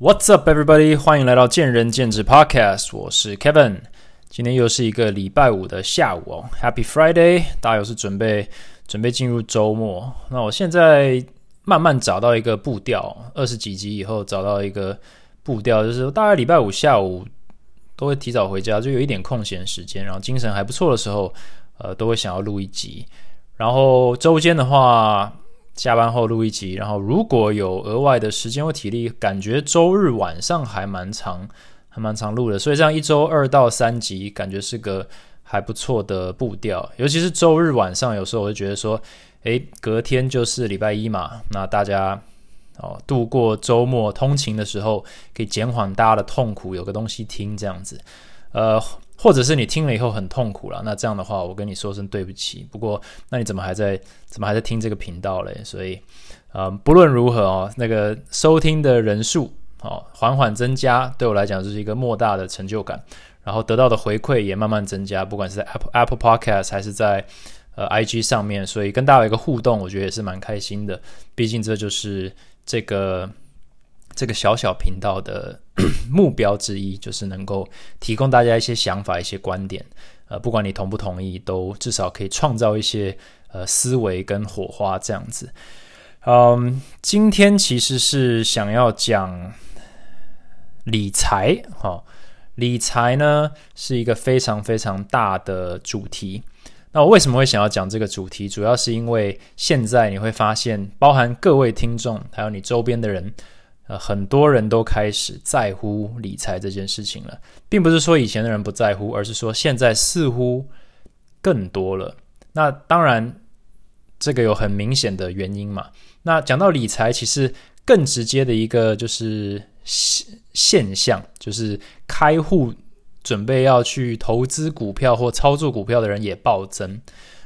What's up, everybody？欢迎来到见仁见智 Podcast，我是 Kevin。今天又是一个礼拜五的下午哦，Happy Friday！大家又是准备准备进入周末。那我现在慢慢找到一个步调，二十几集以后找到一个步调，就是大概礼拜五下午都会提早回家，就有一点空闲时间，然后精神还不错的时候，呃，都会想要录一集。然后周间的话。下班后录一集，然后如果有额外的时间或体力，感觉周日晚上还蛮长，还蛮长录的，所以这样一周二到三集，感觉是个还不错的步调。尤其是周日晚上，有时候我就觉得说，诶，隔天就是礼拜一嘛，那大家哦度过周末通勤的时候，可以减缓大家的痛苦，有个东西听这样子，呃。或者是你听了以后很痛苦了，那这样的话，我跟你说声对不起。不过，那你怎么还在怎么还在听这个频道嘞？所以，呃，不论如何哦，那个收听的人数哦缓缓增加，对我来讲就是一个莫大的成就感。然后得到的回馈也慢慢增加，不管是在 Apple Apple Podcast 还是在呃 IG 上面，所以跟大家有一个互动，我觉得也是蛮开心的。毕竟这就是这个。这个小小频道的 目标之一，就是能够提供大家一些想法、一些观点。呃，不管你同不同意，都至少可以创造一些呃思维跟火花这样子。嗯，今天其实是想要讲理财。哈，理财呢是一个非常非常大的主题。那我为什么会想要讲这个主题？主要是因为现在你会发现，包含各位听众，还有你周边的人。呃，很多人都开始在乎理财这件事情了，并不是说以前的人不在乎，而是说现在似乎更多了。那当然，这个有很明显的原因嘛。那讲到理财，其实更直接的一个就是现现象，就是开户准备要去投资股票或操作股票的人也暴增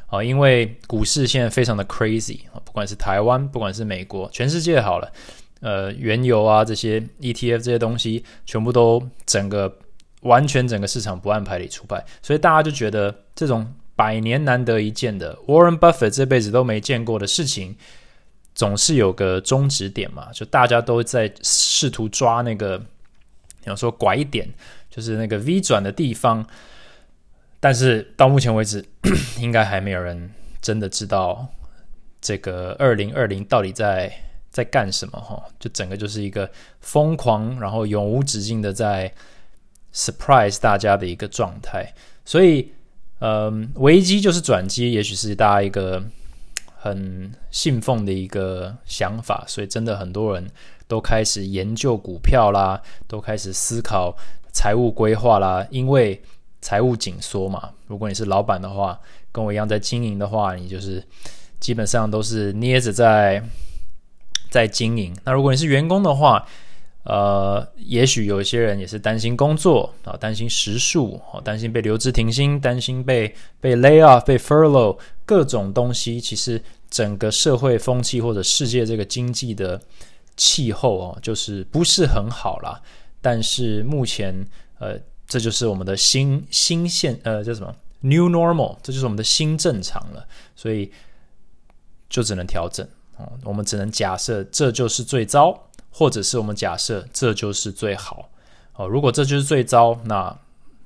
啊，因为股市现在非常的 crazy 啊，不管是台湾，不管是美国，全世界好了。呃，原油啊，这些 ETF 这些东西，全部都整个完全整个市场不按牌理出牌，所以大家就觉得这种百年难得一见的 Warren Buffett 这辈子都没见过的事情，总是有个终止点嘛，就大家都在试图抓那个，比方说拐点，就是那个 V 转的地方，但是到目前为止，应该还没有人真的知道这个二零二零到底在。在干什么？哈，就整个就是一个疯狂，然后永无止境的在 surprise 大家的一个状态。所以，嗯，危机就是转机，也许是大家一个很信奉的一个想法。所以，真的很多人都开始研究股票啦，都开始思考财务规划啦。因为财务紧缩嘛，如果你是老板的话，跟我一样在经营的话，你就是基本上都是捏着在。在经营。那如果你是员工的话，呃，也许有一些人也是担心工作啊，担心时数哦，担心被留职停薪，担心被被 lay off、被 furlough，各种东西。其实整个社会风气或者世界这个经济的气候哦，就是不是很好啦。但是目前，呃，这就是我们的新新现呃叫什么 new normal，这就是我们的新正常了。所以就只能调整。哦，我们只能假设这就是最糟，或者是我们假设这就是最好。哦，如果这就是最糟，那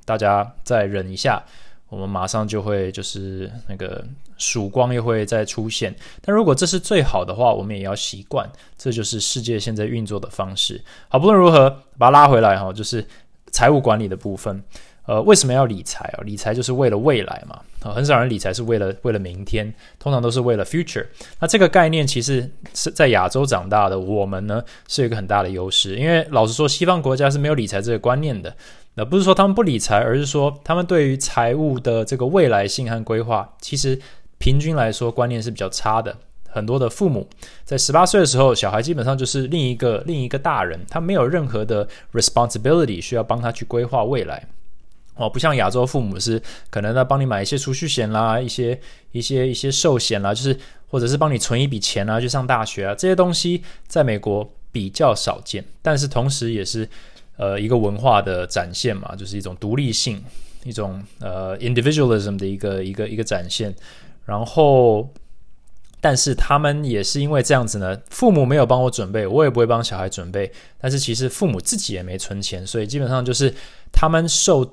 大家再忍一下，我们马上就会就是那个曙光又会再出现。但如果这是最好的话，我们也要习惯，这就是世界现在运作的方式。好，不论如何，把它拉回来哈，就是财务管理的部分。呃，为什么要理财啊？理财就是为了未来嘛。啊，很少人理财是为了为了明天，通常都是为了 future。那这个概念其实是在亚洲长大的，我们呢是有一个很大的优势。因为老实说，西方国家是没有理财这个观念的。那不是说他们不理财，而是说他们对于财务的这个未来性和规划，其实平均来说观念是比较差的。很多的父母在十八岁的时候，小孩基本上就是另一个另一个大人，他没有任何的 responsibility 需要帮他去规划未来。哦，不像亚洲父母是可能在帮你买一些储蓄险啦，一些一些一些寿险啦，就是或者是帮你存一笔钱啊，去上大学啊，这些东西在美国比较少见，但是同时也是呃一个文化的展现嘛，就是一种独立性，一种呃 individualism 的一个一个一个展现。然后但是他们也是因为这样子呢，父母没有帮我准备，我也不会帮小孩准备。但是其实父母自己也没存钱，所以基本上就是他们受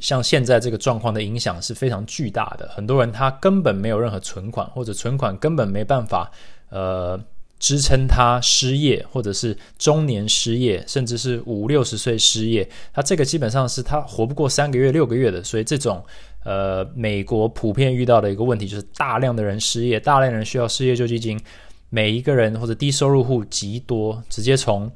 像现在这个状况的影响是非常巨大的。很多人他根本没有任何存款，或者存款根本没办法呃支撑他失业，或者是中年失业，甚至是五六十岁失业。他这个基本上是他活不过三个月、六个月的。所以这种。呃，美国普遍遇到的一个问题就是大量的人失业，大量人需要失业救济金，每一个人或者低收入户极多，直接从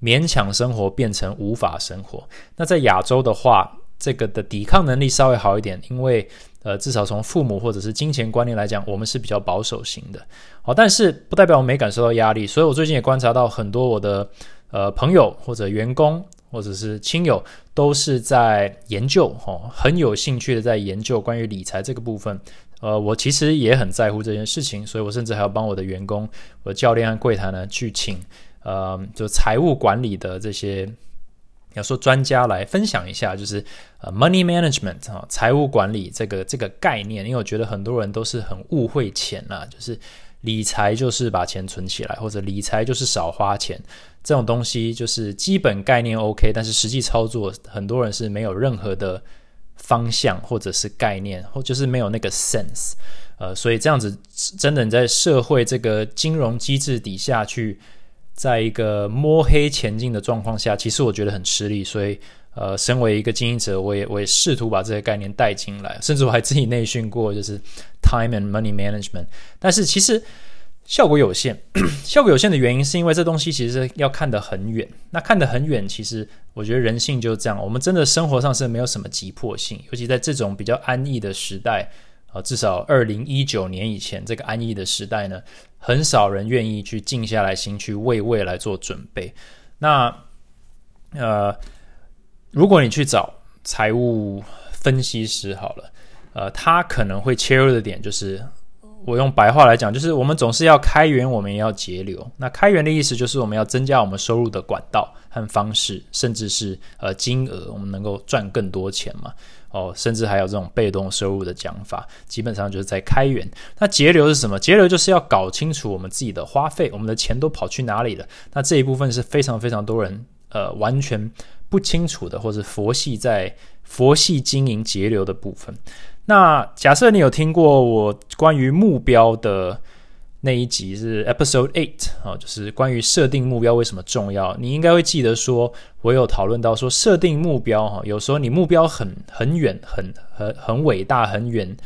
勉强生活变成无法生活。那在亚洲的话，这个的抵抗能力稍微好一点，因为呃，至少从父母或者是金钱观念来讲，我们是比较保守型的。好，但是不代表我没感受到压力，所以我最近也观察到很多我的呃朋友或者员工。或者是亲友都是在研究，哦，很有兴趣的在研究关于理财这个部分。呃，我其实也很在乎这件事情，所以我甚至还要帮我的员工、我的教练和柜台呢去请，呃，就财务管理的这些，要说专家来分享一下，就是呃，money management 啊，财务管理这个这个概念，因为我觉得很多人都是很误会钱啊，就是理财就是把钱存起来，或者理财就是少花钱。这种东西就是基本概念 OK，但是实际操作很多人是没有任何的方向或者是概念，或就是没有那个 sense，呃，所以这样子真的你在社会这个金融机制底下去，在一个摸黑前进的状况下，其实我觉得很吃力。所以，呃，身为一个经营者，我也我也试图把这些概念带进来，甚至我还自己内训过，就是 time and money management。但是其实。效果有限，效果有限的原因是因为这东西其实要看得很远。那看得很远，其实我觉得人性就是这样。我们真的生活上是没有什么急迫性，尤其在这种比较安逸的时代啊，至少二零一九年以前这个安逸的时代呢，很少人愿意去静下来心去为未来做准备。那呃，如果你去找财务分析师好了，呃，他可能会切入的点就是。我用白话来讲，就是我们总是要开源，我们也要节流。那开源的意思就是我们要增加我们收入的管道和方式，甚至是呃金额，我们能够赚更多钱嘛？哦，甚至还有这种被动收入的讲法，基本上就是在开源。那节流是什么？节流就是要搞清楚我们自己的花费，我们的钱都跑去哪里了？那这一部分是非常非常多人呃完全不清楚的，或者佛系在佛系经营节流的部分。那假设你有听过我关于目标的那一集是 Episode Eight 啊，就是关于设定目标为什么重要，你应该会记得说，我有讨论到说设定目标哈，有时候你目标很很远、很很很伟大、很远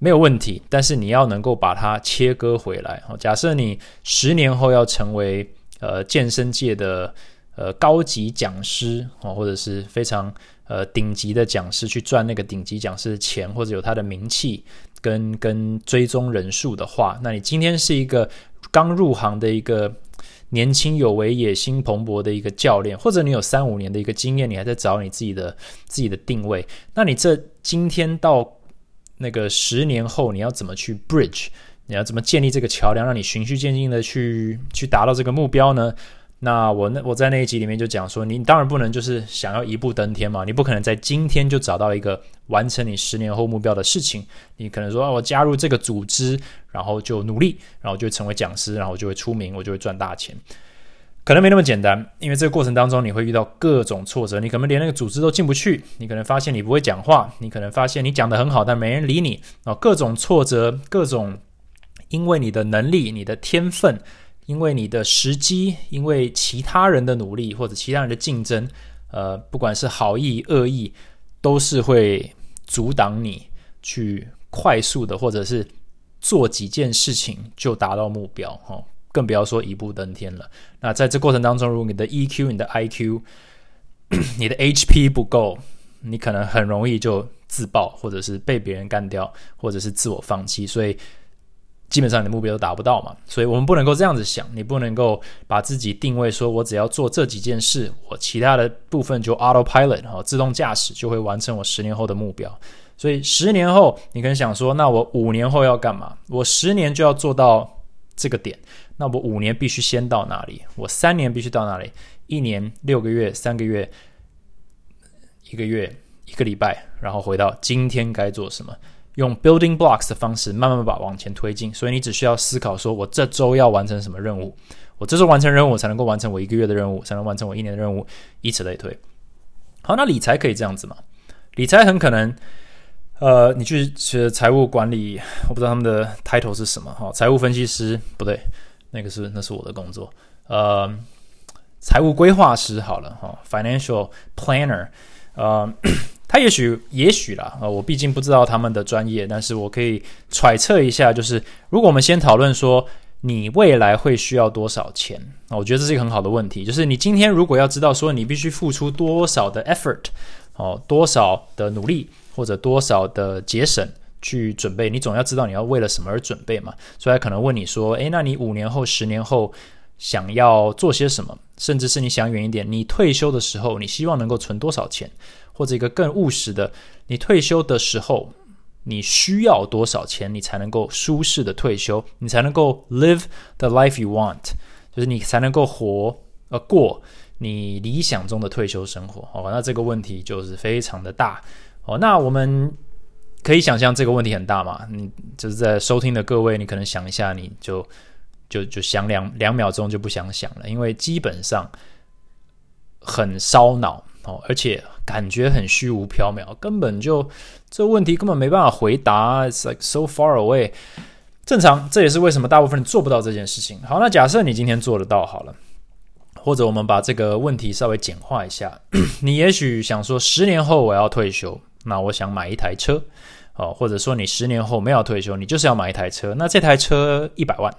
没有问题，但是你要能够把它切割回来。假设你十年后要成为呃健身界的呃高级讲师啊，或者是非常。呃，顶级的讲师去赚那个顶级讲师的钱，或者有他的名气跟跟追踪人数的话，那你今天是一个刚入行的一个年轻有为、野心蓬勃的一个教练，或者你有三五年的一个经验，你还在找你自己的自己的定位，那你这今天到那个十年后，你要怎么去 bridge？你要怎么建立这个桥梁，让你循序渐进的去去达到这个目标呢？那我那我在那一集里面就讲说，你当然不能就是想要一步登天嘛，你不可能在今天就找到一个完成你十年后目标的事情。你可能说，我加入这个组织，然后就努力，然后就成为讲师，然后就会出名，我就会赚大钱。可能没那么简单，因为这个过程当中你会遇到各种挫折，你可能连那个组织都进不去，你可能发现你不会讲话，你可能发现你讲的很好，但没人理你啊，各种挫折，各种因为你的能力、你的天分。因为你的时机，因为其他人的努力或者其他人的竞争，呃，不管是好意恶意，都是会阻挡你去快速的或者是做几件事情就达到目标哈，更不要说一步登天了。那在这过程当中，如果你的 EQ、你的 IQ、你的 HP 不够，你可能很容易就自爆，或者是被别人干掉，或者是自我放弃。所以。基本上你的目标都达不到嘛，所以我们不能够这样子想，你不能够把自己定位说，我只要做这几件事，我其他的部分就 autopilot 哈，自动驾驶就会完成我十年后的目标。所以十年后，你可能想说，那我五年后要干嘛？我十年就要做到这个点，那我五年必须先到哪里？我三年必须到哪里？一年六个月、三个月、一个月、一个礼拜，然后回到今天该做什么？用 building blocks 的方式慢慢把往前推进。所以你只需要思考说，我这周要完成什么任务，我这周完成任务，才能够完成我一个月的任务，才能完成我一年的任务，以此类推。好，那理财可以这样子吗？理财很可能，呃，你去学财务管理，我不知道他们的 title 是什么哈，财务分析师不对，那个是那是我的工作，呃，财务规划师好了哈，financial planner，呃，他也许也许啦，啊，我毕竟不知道他们的专业，但是我可以揣测一下，就是如果我们先讨论说。你未来会需要多少钱？啊，我觉得这是一个很好的问题。就是你今天如果要知道说你必须付出多少的 effort，哦，多少的努力或者多少的节省去准备，你总要知道你要为了什么而准备嘛。所以他可能问你说，诶，那你五年后、十年后想要做些什么？甚至是你想远一点，你退休的时候，你希望能够存多少钱？或者一个更务实的，你退休的时候。你需要多少钱，你才能够舒适的退休？你才能够 live the life you want，就是你才能够活呃过你理想中的退休生活。哦，那这个问题就是非常的大。哦，那我们可以想象这个问题很大嘛？你就是在收听的各位，你可能想一下，你就就就想两两秒钟就不想想了，因为基本上很烧脑哦，而且。感觉很虚无缥缈，根本就这问题根本没办法回答。It's like so far away。正常，这也是为什么大部分人做不到这件事情。好，那假设你今天做得到好了，或者我们把这个问题稍微简化一下，你也许想说，十年后我要退休，那我想买一台车，哦，或者说你十年后没有退休，你就是要买一台车，那这台车一百万。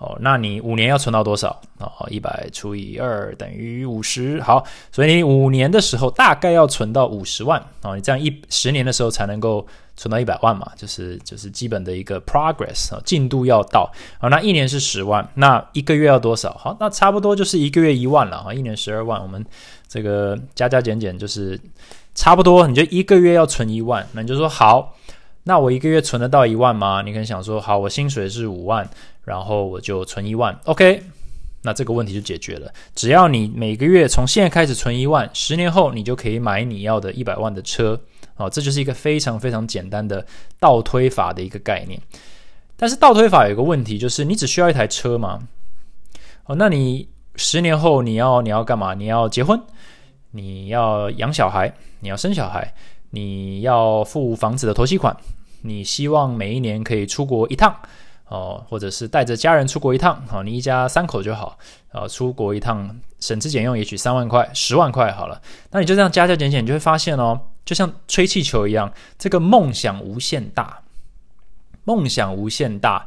哦，那你五年要存到多少？哦，一百除以二等于五十。好，所以你五年的时候大概要存到五十万。哦，你这样一十年的时候才能够存到一百万嘛？就是就是基本的一个 progress 啊，进度要到。好，那一年是十万，那一个月要多少？好，那差不多就是一个月一万了啊，一年十二万，我们这个加加减减就是差不多，你就一个月要存一万，那你就说好。那我一个月存得到一万吗？你可能想说，好，我薪水是五万，然后我就存一万，OK，那这个问题就解决了。只要你每个月从现在开始存一万，十年后你就可以买你要的一百万的车，哦，这就是一个非常非常简单的倒推法的一个概念。但是倒推法有一个问题，就是你只需要一台车吗？哦，那你十年后你要你要干嘛？你要结婚？你要养小孩？你要生小孩？你要付房子的头期款，你希望每一年可以出国一趟哦，或者是带着家人出国一趟，好，你一家三口就好，啊，出国一趟省吃俭用，也许三万块、十万块好了，那你就这样加加减减，你就会发现哦，就像吹气球一样，这个梦想无限大，梦想无限大，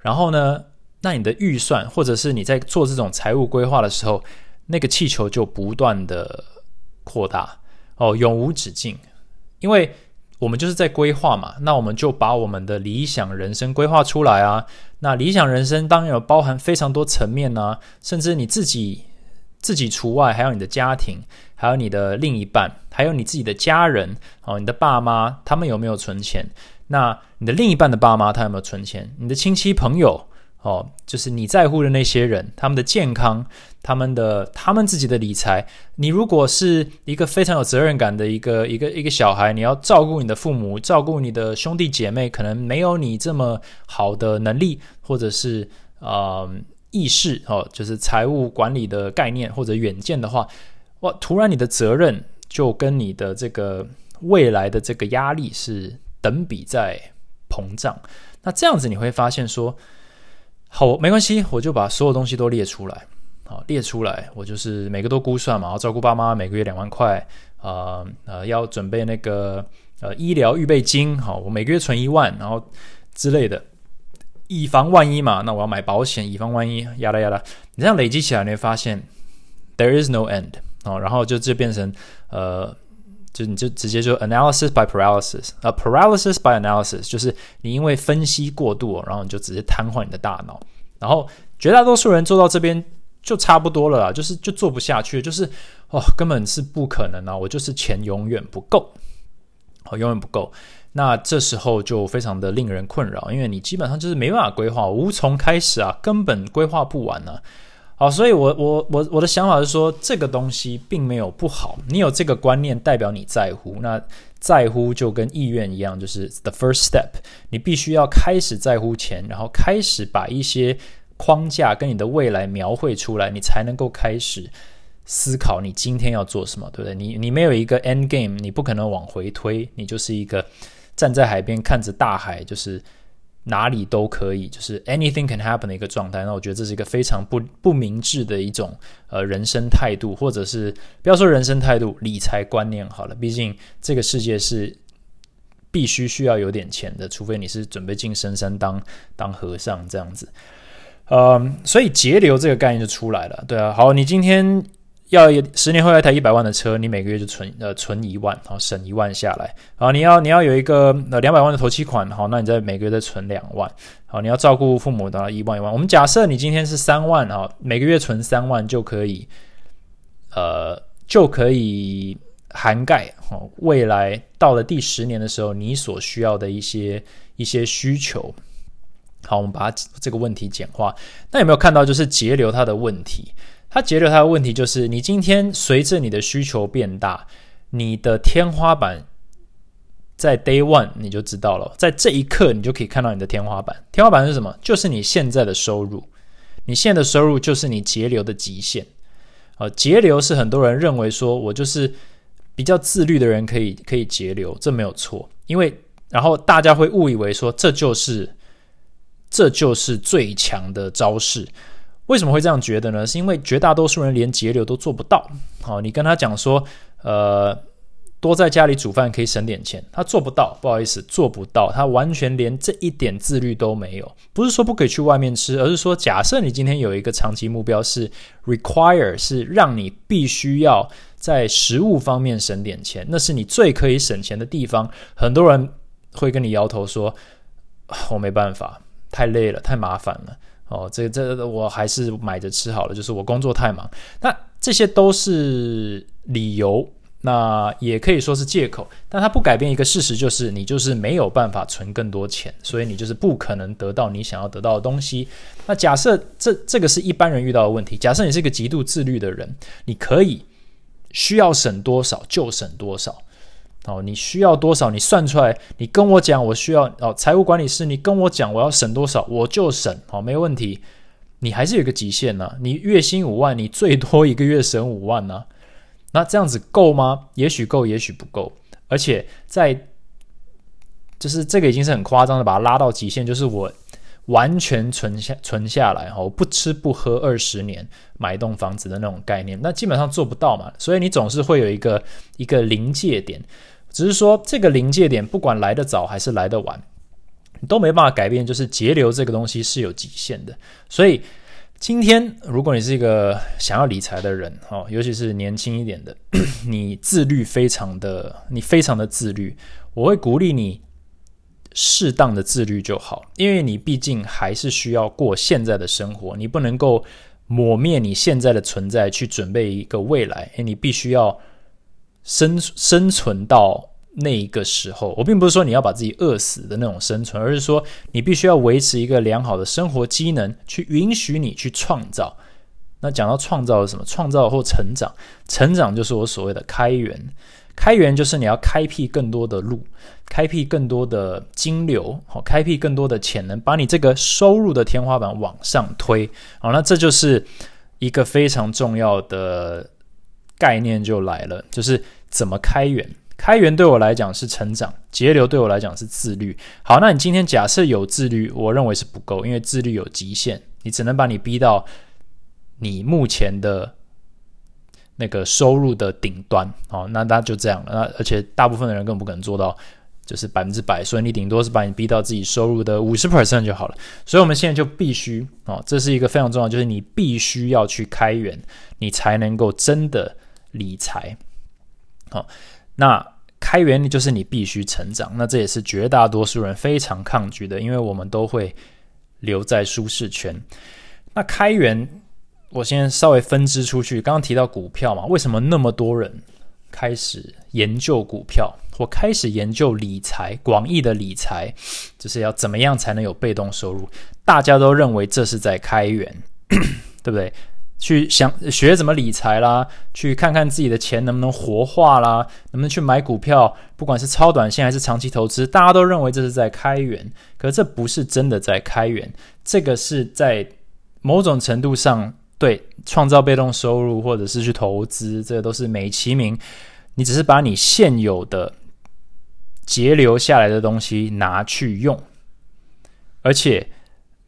然后呢，那你的预算或者是你在做这种财务规划的时候，那个气球就不断的扩大。哦，永无止境。因为我们就是在规划嘛，那我们就把我们的理想人生规划出来啊。那理想人生当然有包含非常多层面呢，甚至你自己自己除外，还有你的家庭，还有你的另一半，还有你自己的家人哦，你的爸妈他们有没有存钱？那你的另一半的爸妈他有没有存钱？你的亲戚朋友？哦，就是你在乎的那些人，他们的健康，他们的他们自己的理财。你如果是一个非常有责任感的一个一个一个小孩，你要照顾你的父母，照顾你的兄弟姐妹，可能没有你这么好的能力，或者是呃意识哦，就是财务管理的概念或者远见的话，哇，突然你的责任就跟你的这个未来的这个压力是等比在膨胀。那这样子你会发现说。好，没关系，我就把所有东西都列出来。好，列出来，我就是每个都估算嘛。要照顾爸妈，每个月两万块。啊呃，要准备那个呃医疗预备金。好，我每个月存一万，然后之类的，以防万一嘛。那我要买保险，以防万一。呀啦呀啦，你这样累积起来，你会发现 there is no end。哦，然后就就变成呃。就你就直接就 analysis by paralysis 啊，paralysis by analysis 就是你因为分析过度，然后你就直接瘫痪你的大脑。然后绝大多数人做到这边就差不多了啦，就是就做不下去，就是哦，根本是不可能啊！我就是钱永远不够，哦，永远不够。那这时候就非常的令人困扰，因为你基本上就是没办法规划，无从开始啊，根本规划不完呢。好，所以我我我我的想法是说，这个东西并没有不好。你有这个观念，代表你在乎。那在乎就跟意愿一样，就是 the first step。你必须要开始在乎钱，然后开始把一些框架跟你的未来描绘出来，你才能够开始思考你今天要做什么，对不对？你你没有一个 end game，你不可能往回推，你就是一个站在海边看着大海，就是。哪里都可以，就是 anything can happen 的一个状态。那我觉得这是一个非常不不明智的一种呃人生态度，或者是不要说人生态度，理财观念好了。毕竟这个世界是必须需要有点钱的，除非你是准备进深山当当和尚这样子。嗯，所以节流这个概念就出来了。对啊，好，你今天。要十年后要一台一百万的车，你每个月就存呃存一万，好省一万下来。好，你要你要有一个呃两百万的头期款，好，那你再每个月再存两万。好，你要照顾父母的一万一万。我们假设你今天是三万啊，每个月存三万就可以，呃就可以涵盖哦未来到了第十年的时候你所需要的一些一些需求。好，我们把它这个问题简化。那有没有看到就是节流它的问题？它节流它的问题就是，你今天随着你的需求变大，你的天花板在 day one 你就知道了，在这一刻你就可以看到你的天花板。天花板是什么？就是你现在的收入，你现在的收入就是你节流的极限。啊，节流是很多人认为说我就是比较自律的人可以可以节流，这没有错。因为然后大家会误以为说这就是这就是最强的招式。为什么会这样觉得呢？是因为绝大多数人连节流都做不到。好，你跟他讲说，呃，多在家里煮饭可以省点钱，他做不到。不好意思，做不到。他完全连这一点自律都没有。不是说不可以去外面吃，而是说，假设你今天有一个长期目标是 require，是让你必须要在食物方面省点钱，那是你最可以省钱的地方。很多人会跟你摇头说，我没办法，太累了，太麻烦了。哦，这这我还是买着吃好了。就是我工作太忙，那这些都是理由，那也可以说是借口。但它不改变一个事实，就是你就是没有办法存更多钱，所以你就是不可能得到你想要得到的东西。那假设这这个是一般人遇到的问题，假设你是一个极度自律的人，你可以需要省多少就省多少。哦，你需要多少？你算出来，你跟我讲，我需要哦。财务管理师，你跟我讲，我要省多少，我就省。好，没问题。你还是有个极限呢。你月薪五万，你最多一个月省五万呢。那这样子够吗？也许够，也许不够。而且在，就是这个已经是很夸张的，把它拉到极限，就是我完全存下存下来，哈，我不吃不喝二十年买一栋房子的那种概念，那基本上做不到嘛。所以你总是会有一个一个临界点。只是说，这个临界点不管来得早还是来得晚，都没办法改变。就是节流这个东西是有极限的。所以今天，如果你是一个想要理财的人，哦，尤其是年轻一点的，你自律非常的，你非常的自律，我会鼓励你适当的自律就好，因为你毕竟还是需要过现在的生活，你不能够抹灭你现在的存在去准备一个未来，你必须要。生生存到那一个时候，我并不是说你要把自己饿死的那种生存，而是说你必须要维持一个良好的生活机能，去允许你去创造。那讲到创造是什么？创造或成长，成长就是我所谓的开源。开源就是你要开辟更多的路，开辟更多的金流，好，开辟更多的潜能，把你这个收入的天花板往上推。好，那这就是一个非常重要的。概念就来了，就是怎么开源。开源对我来讲是成长，节流对我来讲是自律。好，那你今天假设有自律，我认为是不够，因为自律有极限，你只能把你逼到你目前的那个收入的顶端。好，那那就这样了。那而且大部分的人更不可能做到。就是百分之百，所以你顶多是把你逼到自己收入的五十 percent 就好了。所以我们现在就必须哦，这是一个非常重要，就是你必须要去开源，你才能够真的理财。好，那开源就是你必须成长，那这也是绝大多数人非常抗拒的，因为我们都会留在舒适圈。那开源，我先稍微分支出去。刚刚提到股票嘛，为什么那么多人开始研究股票？我开始研究理财，广义的理财就是要怎么样才能有被动收入？大家都认为这是在开源，对不对？去想学怎么理财啦，去看看自己的钱能不能活化啦，能不能去买股票，不管是超短线还是长期投资，大家都认为这是在开源，可这不是真的在开源，这个是在某种程度上对创造被动收入或者是去投资，这都是美其名，你只是把你现有的节流下来的东西拿去用，而且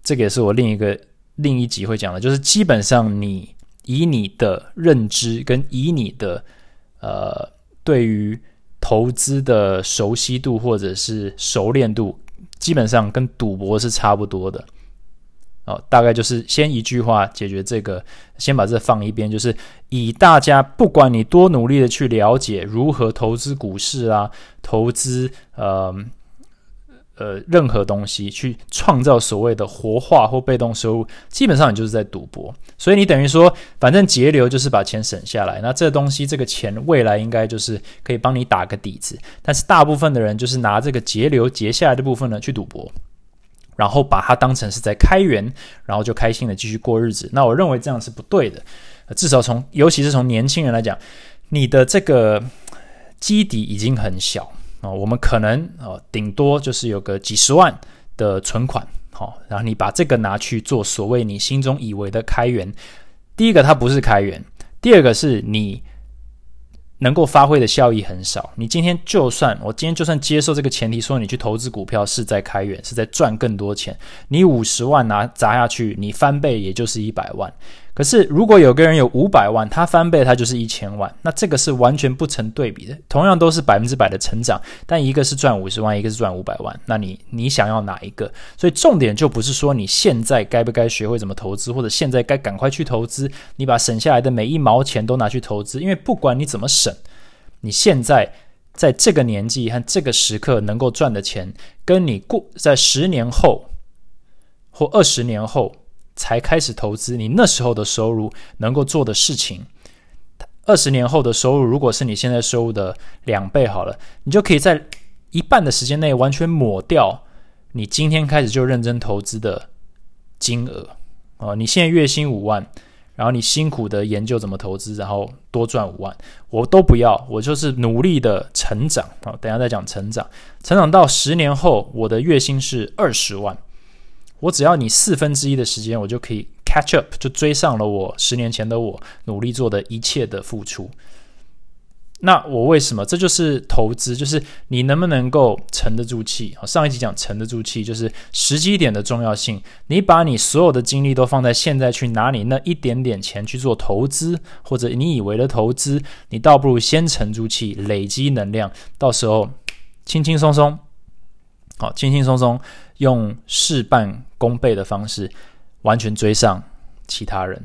这个也是我另一个。另一集会讲的，就是基本上你以你的认知跟以你的呃对于投资的熟悉度或者是熟练度，基本上跟赌博是差不多的。哦，大概就是先一句话解决这个，先把这放一边，就是以大家不管你多努力的去了解如何投资股市啊，投资呃。呃，任何东西去创造所谓的活化或被动收入，基本上你就是在赌博。所以你等于说，反正节流就是把钱省下来。那这东西，这个钱未来应该就是可以帮你打个底子。但是大部分的人就是拿这个节流节下来的部分呢去赌博，然后把它当成是在开源，然后就开心的继续过日子。那我认为这样是不对的。至少从，尤其是从年轻人来讲，你的这个基底已经很小。啊，我们可能啊，顶多就是有个几十万的存款，好，然后你把这个拿去做所谓你心中以为的开源。第一个，它不是开源；第二个，是你能够发挥的效益很少。你今天就算我今天就算接受这个前提，说你去投资股票是在开源，是在赚更多钱，你五十万拿砸下去，你翻倍也就是一百万。可是，如果有个人有五百万，他翻倍，他就是一千万，那这个是完全不成对比的。同样都是百分之百的成长，但一个是赚五十万，一个是赚五百万，那你你想要哪一个？所以重点就不是说你现在该不该学会怎么投资，或者现在该赶快去投资，你把省下来的每一毛钱都拿去投资，因为不管你怎么省，你现在在这个年纪和这个时刻能够赚的钱，跟你过在十年后或二十年后。才开始投资，你那时候的收入能够做的事情，二十年后的收入，如果是你现在收入的两倍好了，你就可以在一半的时间内完全抹掉你今天开始就认真投资的金额哦。你现在月薪五万，然后你辛苦的研究怎么投资，然后多赚五万，我都不要，我就是努力的成长啊。等下再讲成长，成长到十年后，我的月薪是二十万。我只要你四分之一的时间，我就可以 catch up，就追上了我十年前的我努力做的一切的付出。那我为什么？这就是投资，就是你能不能够沉得住气上一集讲沉得住气，就是时机点的重要性。你把你所有的精力都放在现在去拿你那一点点钱去做投资，或者你以为的投资，你倒不如先沉住气，累积能量，到时候轻轻松松，好，轻轻松松。用事半功倍的方式，完全追上其他人，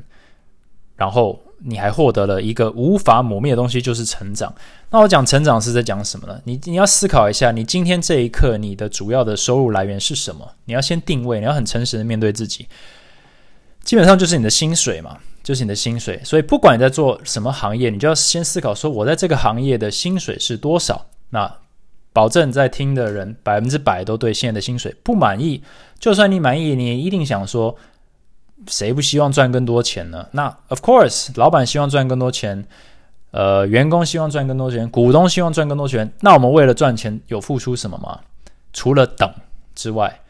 然后你还获得了一个无法磨灭的东西，就是成长。那我讲成长是在讲什么呢？你你要思考一下，你今天这一刻你的主要的收入来源是什么？你要先定位，你要很诚实的面对自己。基本上就是你的薪水嘛，就是你的薪水。所以不管你在做什么行业，你就要先思考说，我在这个行业的薪水是多少？那。保证在听的人百分之百都对现在的薪水不满意。就算你满意，你也一定想说，谁不希望赚更多钱呢？那 of course，老板希望赚更多钱，呃，员工希望赚更多钱，股东希望赚更多钱。那我们为了赚钱有付出什么吗？除了等之外。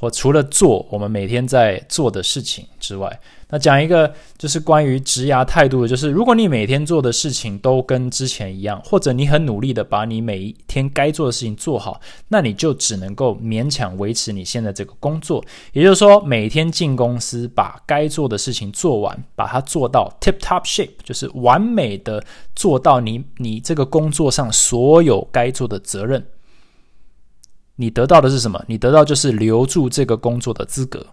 或除了做我们每天在做的事情之外，那讲一个就是关于职涯态度的，就是如果你每天做的事情都跟之前一样，或者你很努力的把你每一天该做的事情做好，那你就只能够勉强维持你现在这个工作。也就是说，每天进公司把该做的事情做完，把它做到 tip top shape，就是完美的做到你你这个工作上所有该做的责任。你得到的是什么？你得到就是留住这个工作的资格。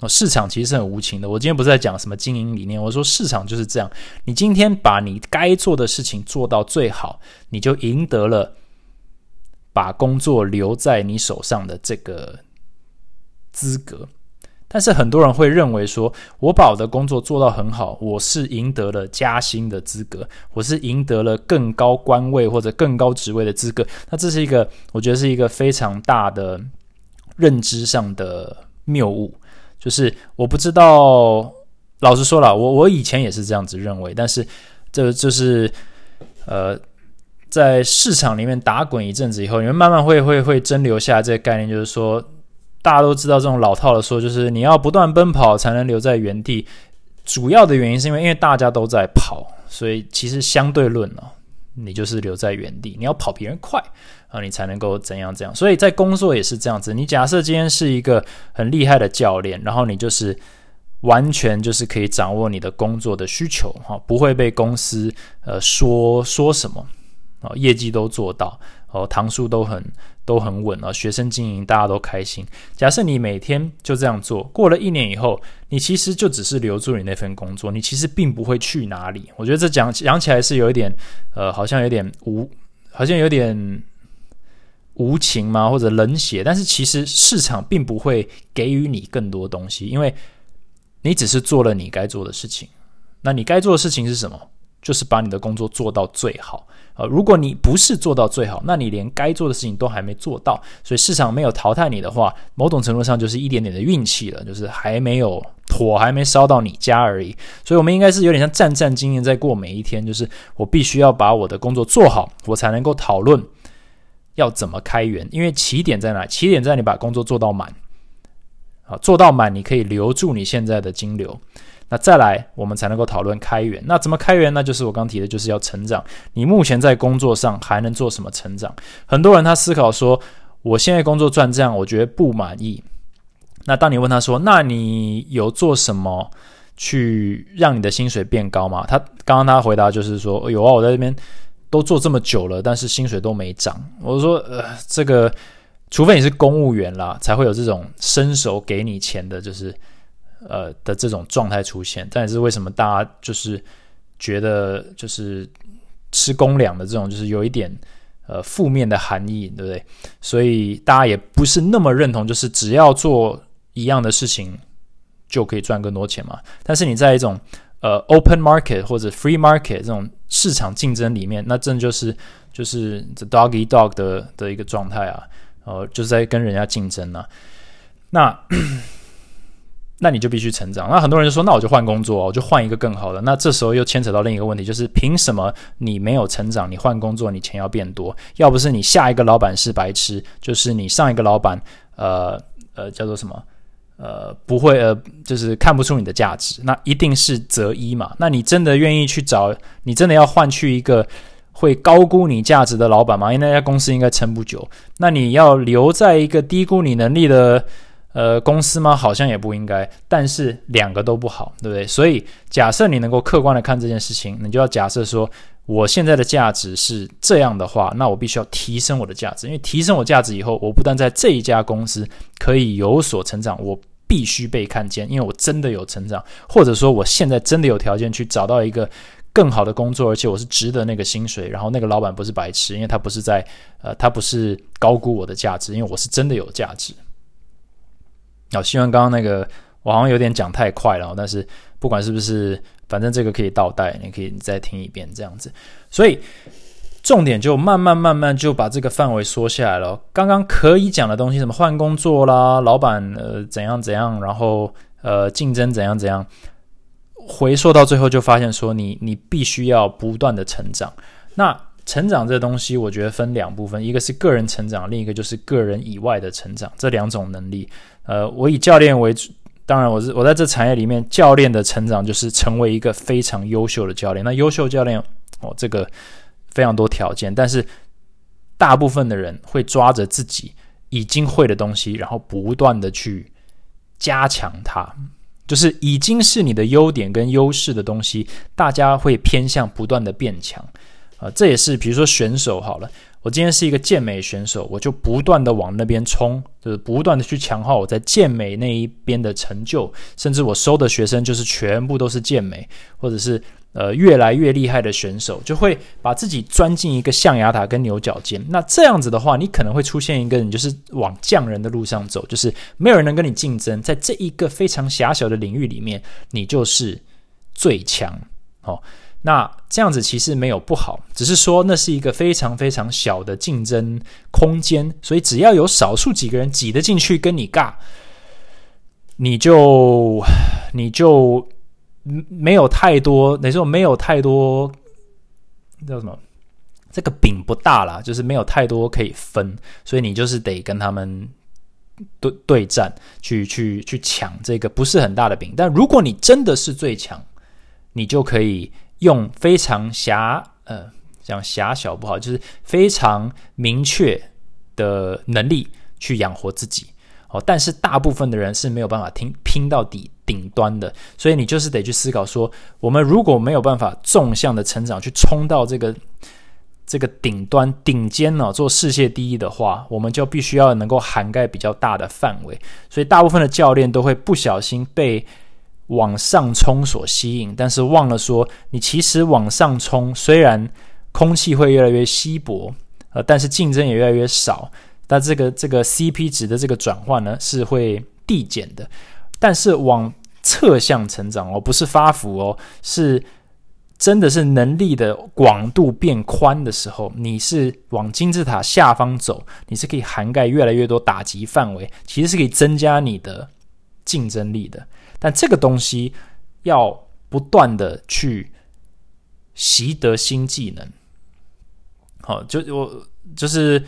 哦，市场其实是很无情的。我今天不是在讲什么经营理念，我说市场就是这样。你今天把你该做的事情做到最好，你就赢得了把工作留在你手上的这个资格。但是很多人会认为说，我把我的工作做到很好，我是赢得了加薪的资格，我是赢得了更高官位或者更高职位的资格。那这是一个，我觉得是一个非常大的认知上的谬误。就是我不知道老实说了，我我以前也是这样子认为，但是这就是呃，在市场里面打滚一阵子以后，你们慢慢会会会真留下这个概念，就是说大家都知道这种老套的说，就是你要不断奔跑才能留在原地。主要的原因是因为因为大家都在跑，所以其实相对论呢，你就是留在原地，你要跑别人快啊，你才能够怎样怎样。所以在工作也是这样子，你假设今天是一个很厉害的教练，然后你就是完全就是可以掌握你的工作的需求哈，不会被公司呃说说什么啊，业绩都做到哦，堂数都很。都很稳啊，学生经营大家都开心。假设你每天就这样做，过了一年以后，你其实就只是留住你那份工作，你其实并不会去哪里。我觉得这讲讲起来是有一点，呃，好像有点无，好像有点无情吗？或者冷血？但是其实市场并不会给予你更多东西，因为你只是做了你该做的事情。那你该做的事情是什么？就是把你的工作做到最好。呃，如果你不是做到最好，那你连该做的事情都还没做到，所以市场没有淘汰你的话，某种程度上就是一点点的运气了，就是还没有火还没烧到你家而已。所以，我们应该是有点像战战兢兢在过每一天，就是我必须要把我的工作做好，我才能够讨论要怎么开源。因为起点在哪？起点在你把工作做到满，啊，做到满，你可以留住你现在的金流。那再来，我们才能够讨论开源。那怎么开源？那就是我刚提的，就是要成长。你目前在工作上还能做什么成长？很多人他思考说，我现在工作赚这样，我觉得不满意。那当你问他说，那你有做什么去让你的薪水变高吗？他刚刚他回答就是说，有啊，我在这边都做这么久了，但是薪水都没涨。我说，呃，这个除非你是公务员啦，才会有这种伸手给你钱的，就是。呃的这种状态出现，但是为什么大家就是觉得就是吃公粮的这种，就是有一点呃负面的含义，对不对？所以大家也不是那么认同，就是只要做一样的事情就可以赚更多钱嘛。但是你在一种呃 open market 或者 free market 这种市场竞争里面，那真就是就是 the dog eat dog 的的一个状态啊，呃，就是在跟人家竞争啊，那。那你就必须成长。那很多人就说：“那我就换工作，我就换一个更好的。”那这时候又牵扯到另一个问题，就是凭什么你没有成长，你换工作，你钱要变多？要不是你下一个老板是白痴，就是你上一个老板，呃呃，叫做什么？呃，不会，呃，就是看不出你的价值。那一定是择一嘛？那你真的愿意去找？你真的要换去一个会高估你价值的老板吗？因为那家公司应该撑不久。那你要留在一个低估你能力的？呃，公司吗？好像也不应该，但是两个都不好，对不对？所以假设你能够客观的看这件事情，你就要假设说，我现在的价值是这样的话，那我必须要提升我的价值，因为提升我价值以后，我不但在这一家公司可以有所成长，我必须被看见，因为我真的有成长，或者说我现在真的有条件去找到一个更好的工作，而且我是值得那个薪水，然后那个老板不是白痴，因为他不是在呃，他不是高估我的价值，因为我是真的有价值。好，希望刚刚那个我好像有点讲太快了，但是不管是不是，反正这个可以倒带，你可以再听一遍这样子。所以重点就慢慢慢慢就把这个范围缩下来了。刚刚可以讲的东西，什么换工作啦，老板呃怎样怎样，然后呃竞争怎样怎样，回溯到最后就发现说，你你必须要不断的成长。那成长这东西，我觉得分两部分，一个是个人成长，另一个就是个人以外的成长，这两种能力。呃，我以教练为主，当然我是我在这产业里面，教练的成长就是成为一个非常优秀的教练。那优秀教练哦，这个非常多条件，但是大部分的人会抓着自己已经会的东西，然后不断的去加强它，就是已经是你的优点跟优势的东西，大家会偏向不断的变强。啊，这也是比如说选手好了。我今天是一个健美选手，我就不断的往那边冲，就是不断的去强化我在健美那一边的成就，甚至我收的学生就是全部都是健美，或者是呃越来越厉害的选手，就会把自己钻进一个象牙塔跟牛角尖。那这样子的话，你可能会出现一个你就是往匠人的路上走，就是没有人能跟你竞争，在这一个非常狭小的领域里面，你就是最强哦。那这样子其实没有不好，只是说那是一个非常非常小的竞争空间，所以只要有少数几个人挤得进去跟你尬，你就你就没有太多，那时候没有太多叫什么？这个饼不大啦，就是没有太多可以分，所以你就是得跟他们对对战，去去去抢这个不是很大的饼。但如果你真的是最强，你就可以用非常狭呃讲狭小不好，就是非常明确的能力去养活自己。哦，但是大部分的人是没有办法听拼到底顶端的，所以你就是得去思考说，我们如果没有办法纵向的成长，去冲到这个这个顶端顶尖呢，做世界第一的话，我们就必须要能够涵盖比较大的范围。所以大部分的教练都会不小心被往上冲所吸引，但是忘了说，你其实往上冲，虽然空气会越来越稀薄，呃，但是竞争也越来越少。那这个这个 CP 值的这个转换呢，是会递减的，但是往侧向成长哦，不是发福哦，是真的是能力的广度变宽的时候，你是往金字塔下方走，你是可以涵盖越来越多打击范围，其实是可以增加你的竞争力的。但这个东西要不断的去习得新技能，好，就我就是。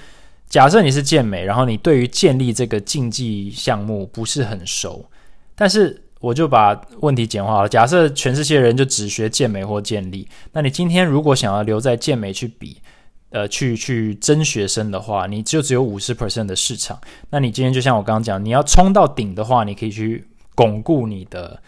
假设你是健美，然后你对于建立这个竞技项目不是很熟，但是我就把问题简化了。假设全世界人就只学健美或健力，那你今天如果想要留在健美去比，呃，去去争学生的话，你就只有五十 percent 的市场。那你今天就像我刚刚讲，你要冲到顶的话，你可以去巩固你的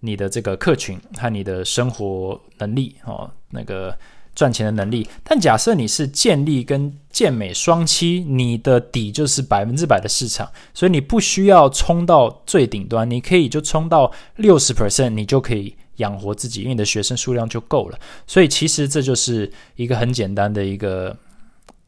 你的这个客群和你的生活能力哦，那个。赚钱的能力，但假设你是建立跟健美双栖，你的底就是百分之百的市场，所以你不需要冲到最顶端，你可以就冲到六十 percent，你就可以养活自己，因为你的学生数量就够了。所以其实这就是一个很简单的一个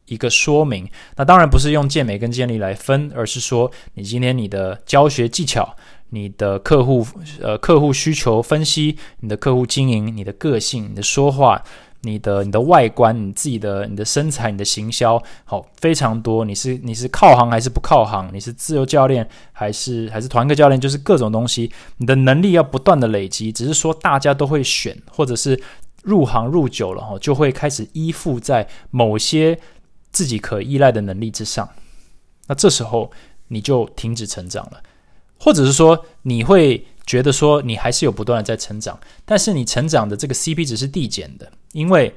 一个说明。那当然不是用健美跟健力来分，而是说你今天你的教学技巧、你的客户呃客户需求分析、你的客户经营、你的个性、你的说话。你的你的外观，你自己的你的身材，你的行销，好非常多。你是你是靠行还是不靠行？你是自由教练还是还是团课教练？就是各种东西，你的能力要不断的累积。只是说大家都会选，或者是入行入久了哈，就会开始依附在某些自己可依赖的能力之上。那这时候你就停止成长了，或者是说你会。觉得说你还是有不断的在成长，但是你成长的这个 CP 值是递减的，因为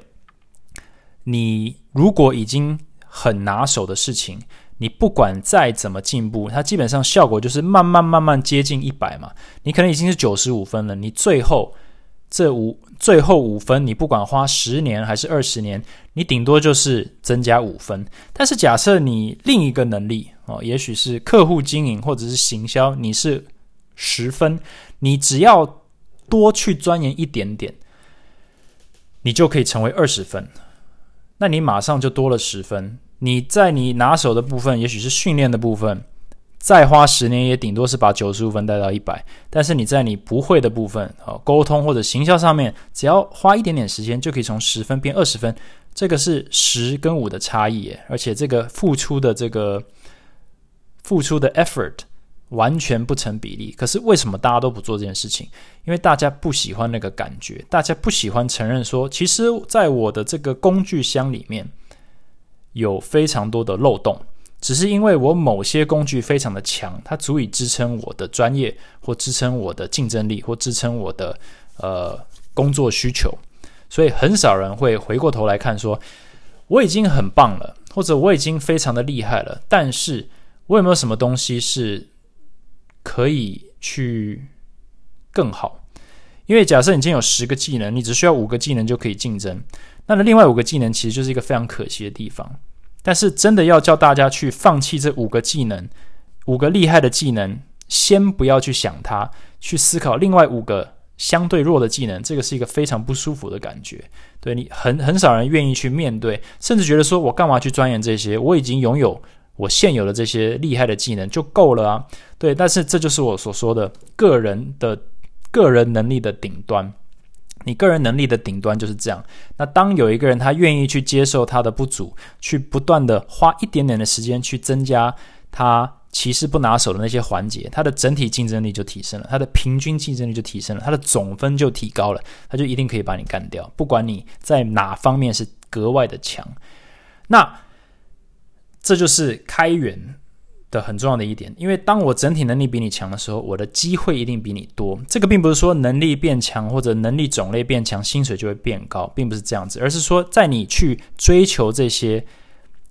你如果已经很拿手的事情，你不管再怎么进步，它基本上效果就是慢慢慢慢接近一百嘛。你可能已经是九十五分了，你最后这五最后五分，你不管花十年还是二十年，你顶多就是增加五分。但是假设你另一个能力哦，也许是客户经营或者是行销，你是。十分，你只要多去钻研一点点，你就可以成为二十分。那你马上就多了十分。你在你拿手的部分，也许是训练的部分，再花十年也顶多是把九十五分带到一百。但是你在你不会的部分，哦，沟通或者行销上面，只要花一点点时间，就可以从十分变二十分。这个是十跟五的差异，而且这个付出的这个付出的 effort。完全不成比例，可是为什么大家都不做这件事情？因为大家不喜欢那个感觉，大家不喜欢承认说，其实在我的这个工具箱里面有非常多的漏洞，只是因为我某些工具非常的强，它足以支撑我的专业，或支撑我的竞争力，或支撑我的呃工作需求，所以很少人会回过头来看说，我已经很棒了，或者我已经非常的厉害了，但是我有没有什么东西是？可以去更好，因为假设你今天有十个技能，你只需要五个技能就可以竞争。那么另外五个技能其实就是一个非常可惜的地方。但是真的要叫大家去放弃这五个技能，五个厉害的技能，先不要去想它，去思考另外五个相对弱的技能，这个是一个非常不舒服的感觉。对你很很少人愿意去面对，甚至觉得说我干嘛去钻研这些？我已经拥有。我现有的这些厉害的技能就够了啊，对，但是这就是我所说的个人的个人能力的顶端。你个人能力的顶端就是这样。那当有一个人他愿意去接受他的不足，去不断的花一点点的时间去增加他其实不拿手的那些环节，他的整体竞争力就提升了，他的平均竞争力就提升了，他的总分就提高了，他就一定可以把你干掉，不管你在哪方面是格外的强。那这就是开源。的很重要的一点，因为当我整体能力比你强的时候，我的机会一定比你多。这个并不是说能力变强或者能力种类变强，薪水就会变高，并不是这样子，而是说在你去追求这些、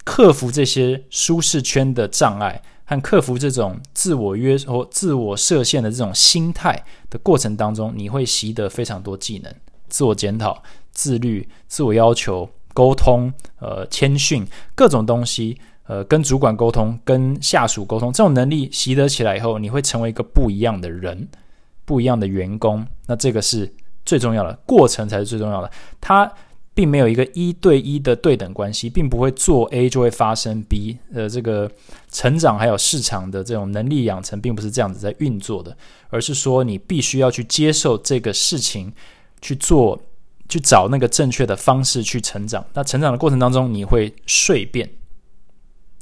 克服这些舒适圈的障碍和克服这种自我约或自我设限的这种心态的过程当中，你会习得非常多技能：自我检讨、自律、自我要求、沟通、呃谦逊各种东西。呃，跟主管沟通，跟下属沟通，这种能力习得起来以后，你会成为一个不一样的人，不一样的员工。那这个是最重要的，过程才是最重要的。它并没有一个一对一的对等关系，并不会做 A 就会发生 B。呃，这个成长还有市场的这种能力养成，并不是这样子在运作的，而是说你必须要去接受这个事情，去做，去找那个正确的方式去成长。那成长的过程当中，你会蜕变。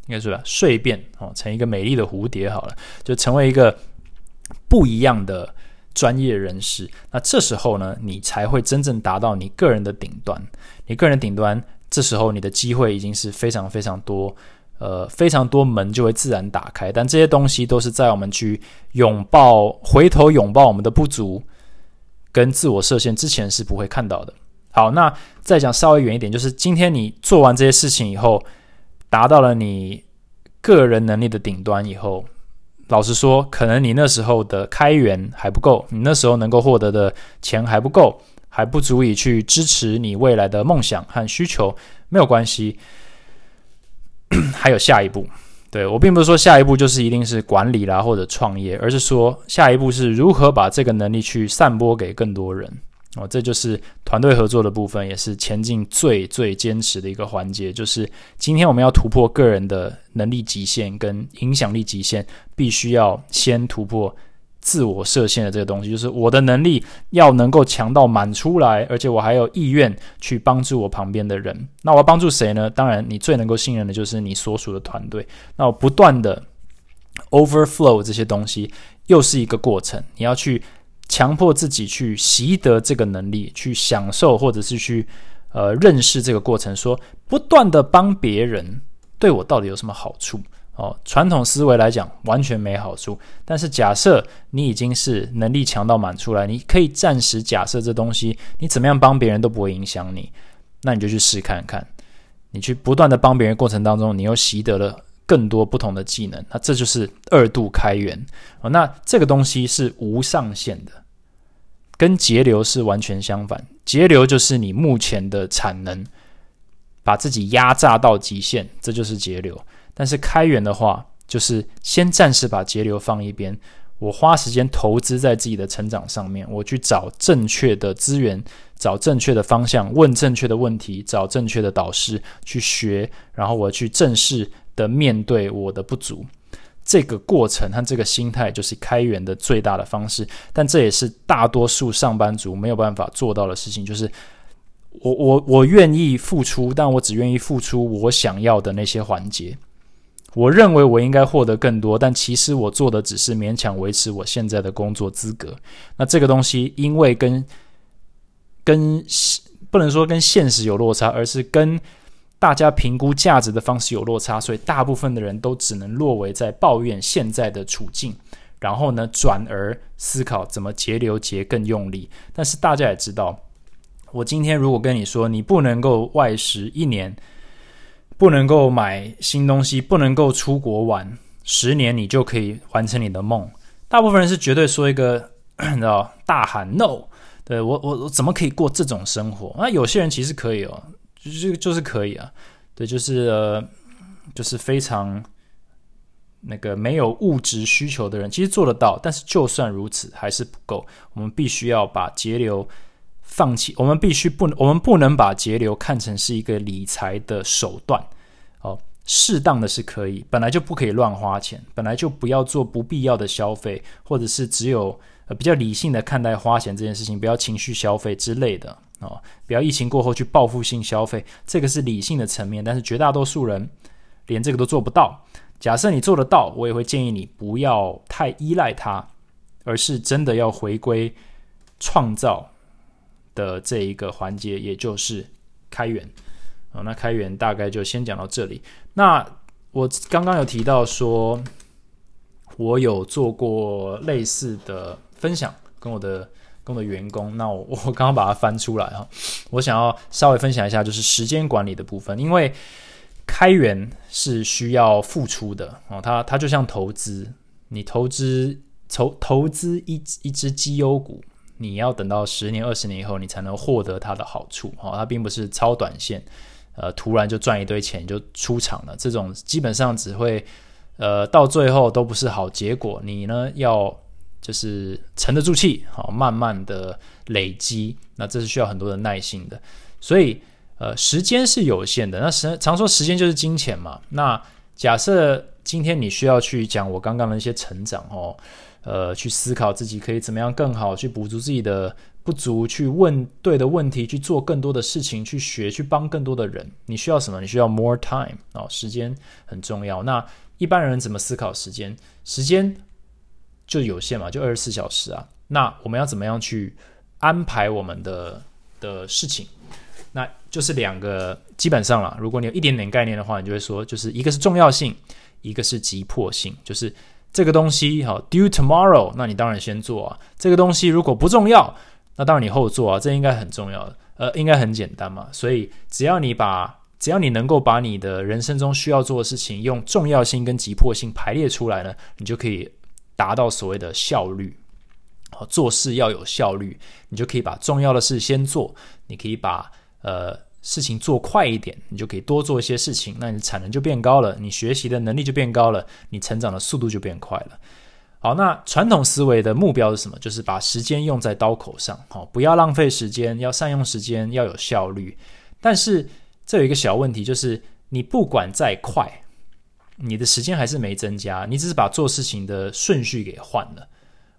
应该是吧，蜕变哦，成一个美丽的蝴蝶好了，就成为一个不一样的专业人士。那这时候呢，你才会真正达到你个人的顶端。你个人顶端，这时候你的机会已经是非常非常多，呃，非常多门就会自然打开。但这些东西都是在我们去拥抱、回头拥抱我们的不足跟自我设限之前是不会看到的。好，那再讲稍微远一点，就是今天你做完这些事情以后。达到了你个人能力的顶端以后，老实说，可能你那时候的开源还不够，你那时候能够获得的钱还不够，还不足以去支持你未来的梦想和需求。没有关系，还有下一步。对我并不是说下一步就是一定是管理啦或者创业，而是说下一步是如何把这个能力去散播给更多人。哦，这就是团队合作的部分，也是前进最最坚持的一个环节。就是今天我们要突破个人的能力极限跟影响力极限，必须要先突破自我设限的这个东西。就是我的能力要能够强到满出来，而且我还有意愿去帮助我旁边的人。那我要帮助谁呢？当然，你最能够信任的就是你所属的团队。那我不断的 overflow 这些东西，又是一个过程。你要去。强迫自己去习得这个能力，去享受或者是去呃认识这个过程，说不断的帮别人对我到底有什么好处？哦，传统思维来讲完全没好处。但是假设你已经是能力强到满出来，你可以暂时假设这东西你怎么样帮别人都不会影响你，那你就去试看看。你去不断的帮别人过程当中，你又习得了更多不同的技能，那这就是二度开源哦。那这个东西是无上限的。跟节流是完全相反，节流就是你目前的产能把自己压榨到极限，这就是节流。但是开源的话，就是先暂时把节流放一边，我花时间投资在自己的成长上面，我去找正确的资源，找正确的方向，问正确的问题，找正确的导师去学，然后我去正式的面对我的不足。这个过程和这个心态就是开源的最大的方式，但这也是大多数上班族没有办法做到的事情。就是我我我愿意付出，但我只愿意付出我想要的那些环节。我认为我应该获得更多，但其实我做的只是勉强维持我现在的工作资格。那这个东西因为跟跟不能说跟现实有落差，而是跟。大家评估价值的方式有落差，所以大部分的人都只能落为在抱怨现在的处境，然后呢，转而思考怎么节流节更用力。但是大家也知道，我今天如果跟你说你不能够外食一年，不能够买新东西，不能够出国玩十年，你就可以完成你的梦。大部分人是绝对说一个，你知道，大喊 no，对我我我怎么可以过这种生活？那有些人其实可以哦。就是就是可以啊，对，就是呃，就是非常那个没有物质需求的人，其实做得到。但是就算如此，还是不够。我们必须要把节流放弃，我们必须不，我们不能把节流看成是一个理财的手段。哦，适当的是可以，本来就不可以乱花钱，本来就不要做不必要的消费，或者是只有呃比较理性的看待花钱这件事情，不要情绪消费之类的。哦，不要疫情过后去报复性消费，这个是理性的层面，但是绝大多数人连这个都做不到。假设你做得到，我也会建议你不要太依赖它，而是真的要回归创造的这一个环节，也就是开源。啊，那开源大概就先讲到这里。那我刚刚有提到说，我有做过类似的分享，跟我的跟我的员工。那我 我刚刚把它翻出来哈，我想要稍微分享一下，就是时间管理的部分，因为开源是需要付出的哦。它它就像投资，你投资投投资一一只绩优股，你要等到十年二十年以后，你才能获得它的好处哦。它并不是超短线。呃，突然就赚一堆钱就出场了，这种基本上只会，呃，到最后都不是好结果。你呢，要就是沉得住气，好，慢慢的累积，那这是需要很多的耐心的。所以，呃，时间是有限的。那时常说时间就是金钱嘛。那假设今天你需要去讲我刚刚的一些成长哦，呃，去思考自己可以怎么样更好，去补足自己的。不足去问对的问题，去做更多的事情，去学，去帮更多的人。你需要什么？你需要 more time 哦，时间很重要。那一般人怎么思考时间？时间就有限嘛，就二十四小时啊。那我们要怎么样去安排我们的的事情？那就是两个，基本上了。如果你有一点点概念的话，你就会说，就是一个是重要性，一个是急迫性。就是这个东西好，due tomorrow，那你当然先做啊。这个东西如果不重要。那当然你后做啊，这应该很重要的，呃，应该很简单嘛。所以只要你把，只要你能够把你的人生中需要做的事情用重要性跟急迫性排列出来呢，你就可以达到所谓的效率。好，做事要有效率，你就可以把重要的事先做，你可以把呃事情做快一点，你就可以多做一些事情，那你产能就变高了，你学习的能力就变高了，你成长的速度就变快了。好，那传统思维的目标是什么？就是把时间用在刀口上，好，不要浪费时间，要善用时间，要有效率。但是这有一个小问题，就是你不管再快，你的时间还是没增加，你只是把做事情的顺序给换了，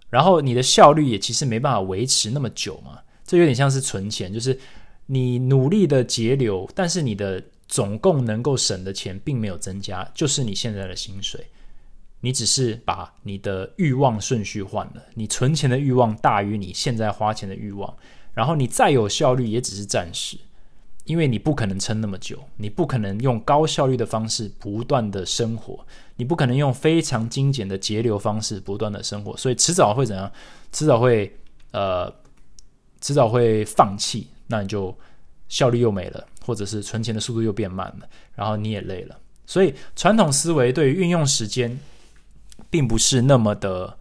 然后你的效率也其实没办法维持那么久嘛。这有点像是存钱，就是你努力的节流，但是你的总共能够省的钱并没有增加，就是你现在的薪水。你只是把你的欲望顺序换了，你存钱的欲望大于你现在花钱的欲望，然后你再有效率也只是暂时，因为你不可能撑那么久，你不可能用高效率的方式不断的生活，你不可能用非常精简的节流方式不断的生活，所以迟早会怎样？迟早会呃，迟早会放弃，那你就效率又没了，或者是存钱的速度又变慢了，然后你也累了，所以传统思维对于运用时间。并不是那么的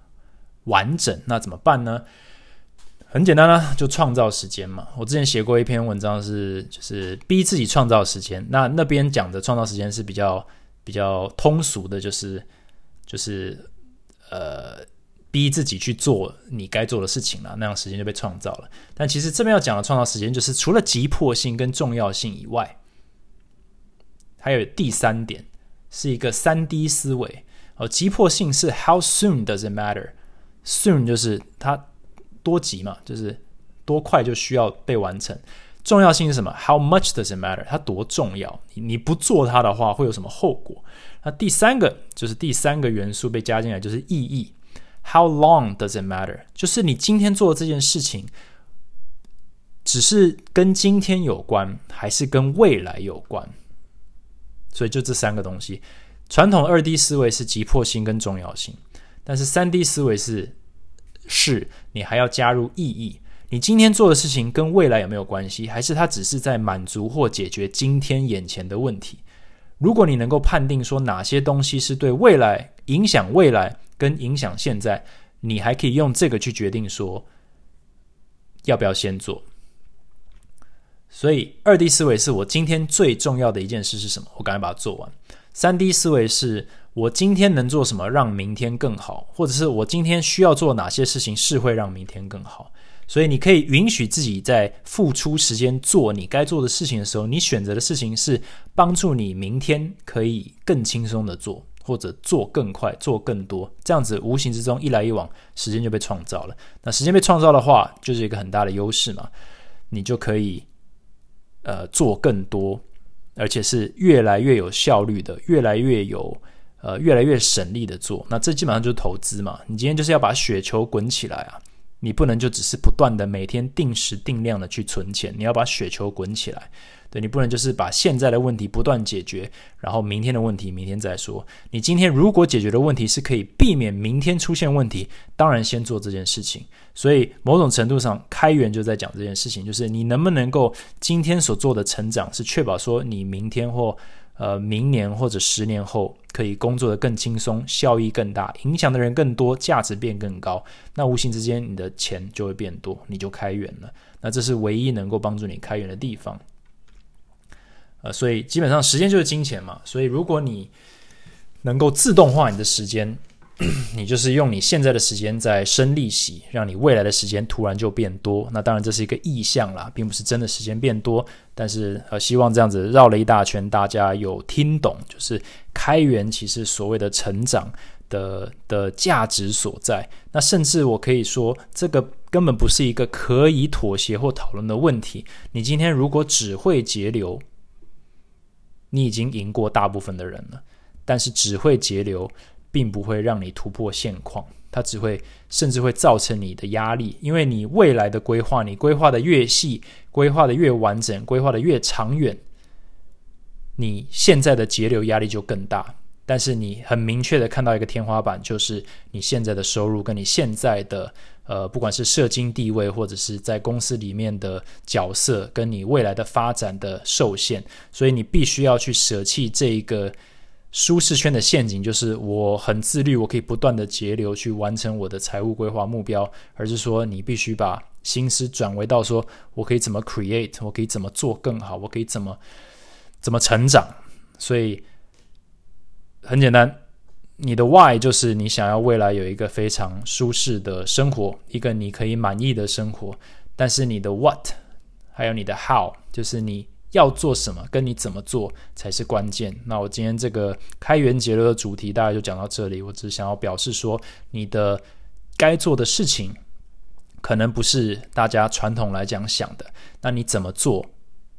完整，那怎么办呢？很简单啦，就创造时间嘛。我之前写过一篇文章，是就是逼自己创造时间。那那边讲的创造时间是比较比较通俗的，就是就是呃逼自己去做你该做的事情了，那样时间就被创造了。但其实这边要讲的创造时间，就是除了急迫性跟重要性以外，还有第三点是一个三 D 思维。哦，急迫性是 How soon does it matter？Soon 就是它多急嘛，就是多快就需要被完成。重要性是什么？How much does it matter？它多重要？你你不做它的话会有什么后果？那第三个就是第三个元素被加进来，就是意义。How long does it matter？就是你今天做的这件事情，只是跟今天有关，还是跟未来有关？所以就这三个东西。传统二 D 思维是急迫性跟重要性，但是三 D 思维是是，你还要加入意义。你今天做的事情跟未来有没有关系？还是它只是在满足或解决今天眼前的问题？如果你能够判定说哪些东西是对未来影响未来跟影响现在，你还可以用这个去决定说要不要先做。所以二 D 思维是我今天最重要的一件事是什么？我赶快把它做完。三 D 思维是我今天能做什么让明天更好，或者是我今天需要做哪些事情是会让明天更好。所以你可以允许自己在付出时间做你该做的事情的时候，你选择的事情是帮助你明天可以更轻松的做，或者做更快、做更多。这样子无形之中一来一往，时间就被创造了。那时间被创造的话，就是一个很大的优势嘛，你就可以呃做更多。而且是越来越有效率的，越来越有呃越来越省力的做。那这基本上就是投资嘛。你今天就是要把雪球滚起来啊！你不能就只是不断的每天定时定量的去存钱，你要把雪球滚起来。对你不能就是把现在的问题不断解决，然后明天的问题明天再说。你今天如果解决的问题是可以避免明天出现问题，当然先做这件事情。所以某种程度上，开源就在讲这件事情，就是你能不能够今天所做的成长，是确保说你明天或呃明年或者十年后可以工作的更轻松，效益更大，影响的人更多，价值变更高。那无形之间你的钱就会变多，你就开源了。那这是唯一能够帮助你开源的地方。呃，所以基本上时间就是金钱嘛。所以如果你能够自动化你的时间，你就是用你现在的时间在生利息，让你未来的时间突然就变多。那当然这是一个意向啦，并不是真的时间变多。但是呃，希望这样子绕了一大圈，大家有听懂，就是开源其实所谓的成长的的价值所在。那甚至我可以说，这个根本不是一个可以妥协或讨论的问题。你今天如果只会节流，你已经赢过大部分的人了，但是只会节流，并不会让你突破现况，它只会甚至会造成你的压力，因为你未来的规划，你规划的越细，规划的越完整，规划的越长远，你现在的节流压力就更大。但是你很明确的看到一个天花板，就是你现在的收入跟你现在的。呃，不管是社经地位，或者是在公司里面的角色，跟你未来的发展的受限，所以你必须要去舍弃这一个舒适圈的陷阱，就是我很自律，我可以不断的节流去完成我的财务规划目标，而是说你必须把心思转为到说我可以怎么 create，我可以怎么做更好，我可以怎么怎么成长，所以很简单。你的 why 就是你想要未来有一个非常舒适的生活，一个你可以满意的生活。但是你的 what 还有你的 how，就是你要做什么，跟你怎么做才是关键。那我今天这个开源节流的主题大概就讲到这里。我只想要表示说，你的该做的事情可能不是大家传统来讲想的。那你怎么做？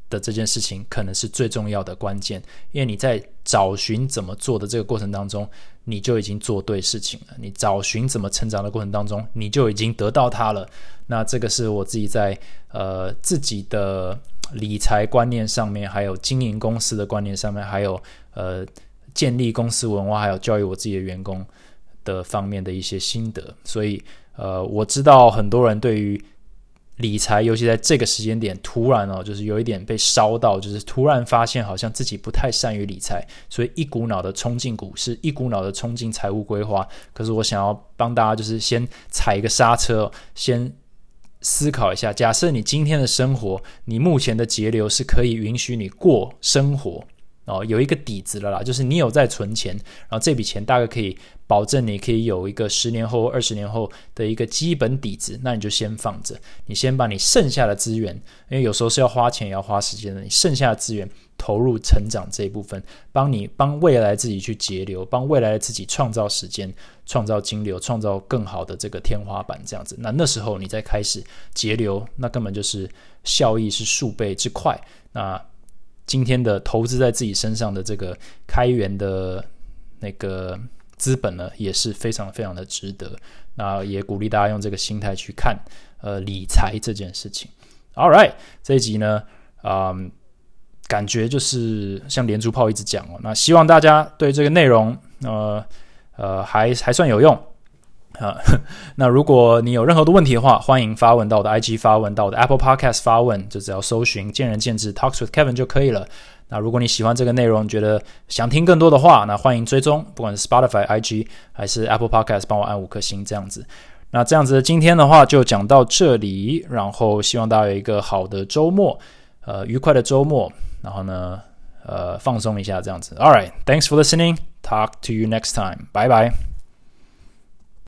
的这件事情可能是最重要的关键，因为你在找寻怎么做的这个过程当中，你就已经做对事情了。你找寻怎么成长的过程当中，你就已经得到它了。那这个是我自己在呃自己的理财观念上面，还有经营公司的观念上面，还有呃建立公司文化，还有教育我自己的员工的方面的一些心得。所以呃，我知道很多人对于。理财，尤其在这个时间点，突然哦，就是有一点被烧到，就是突然发现好像自己不太善于理财，所以一股脑的冲进股市，一股脑的冲进财务规划。可是我想要帮大家，就是先踩一个刹车，先思考一下。假设你今天的生活，你目前的节流是可以允许你过生活。哦，有一个底子了啦，就是你有在存钱，然后这笔钱大概可以保证你可以有一个十年后、二十年后的一个基本底子，那你就先放着，你先把你剩下的资源，因为有时候是要花钱也要花时间的，你剩下的资源投入成长这一部分，帮你帮未来自己去节流，帮未来的自己创造时间、创造金流、创造更好的这个天花板，这样子，那那时候你再开始节流，那根本就是效益是数倍之快，那。今天的投资在自己身上的这个开源的那个资本呢，也是非常非常的值得。那也鼓励大家用这个心态去看呃理财这件事情。All right，这一集呢，嗯，感觉就是像连珠炮一直讲哦。那希望大家对这个内容呃呃还还算有用。啊，那如果你有任何的问题的话，欢迎发问到我的 IG 发问到我的 Apple Podcast 发问，就只要搜寻“见仁见智 Talks with Kevin” 就可以了。那如果你喜欢这个内容，觉得想听更多的话，那欢迎追踪，不管是 Spotify、IG 还是 Apple Podcast，帮我按五颗星这样子。那这样子，今天的话就讲到这里，然后希望大家有一个好的周末，呃，愉快的周末，然后呢，呃，放松一下这样子。All right, thanks for listening. Talk to you next time. Bye bye.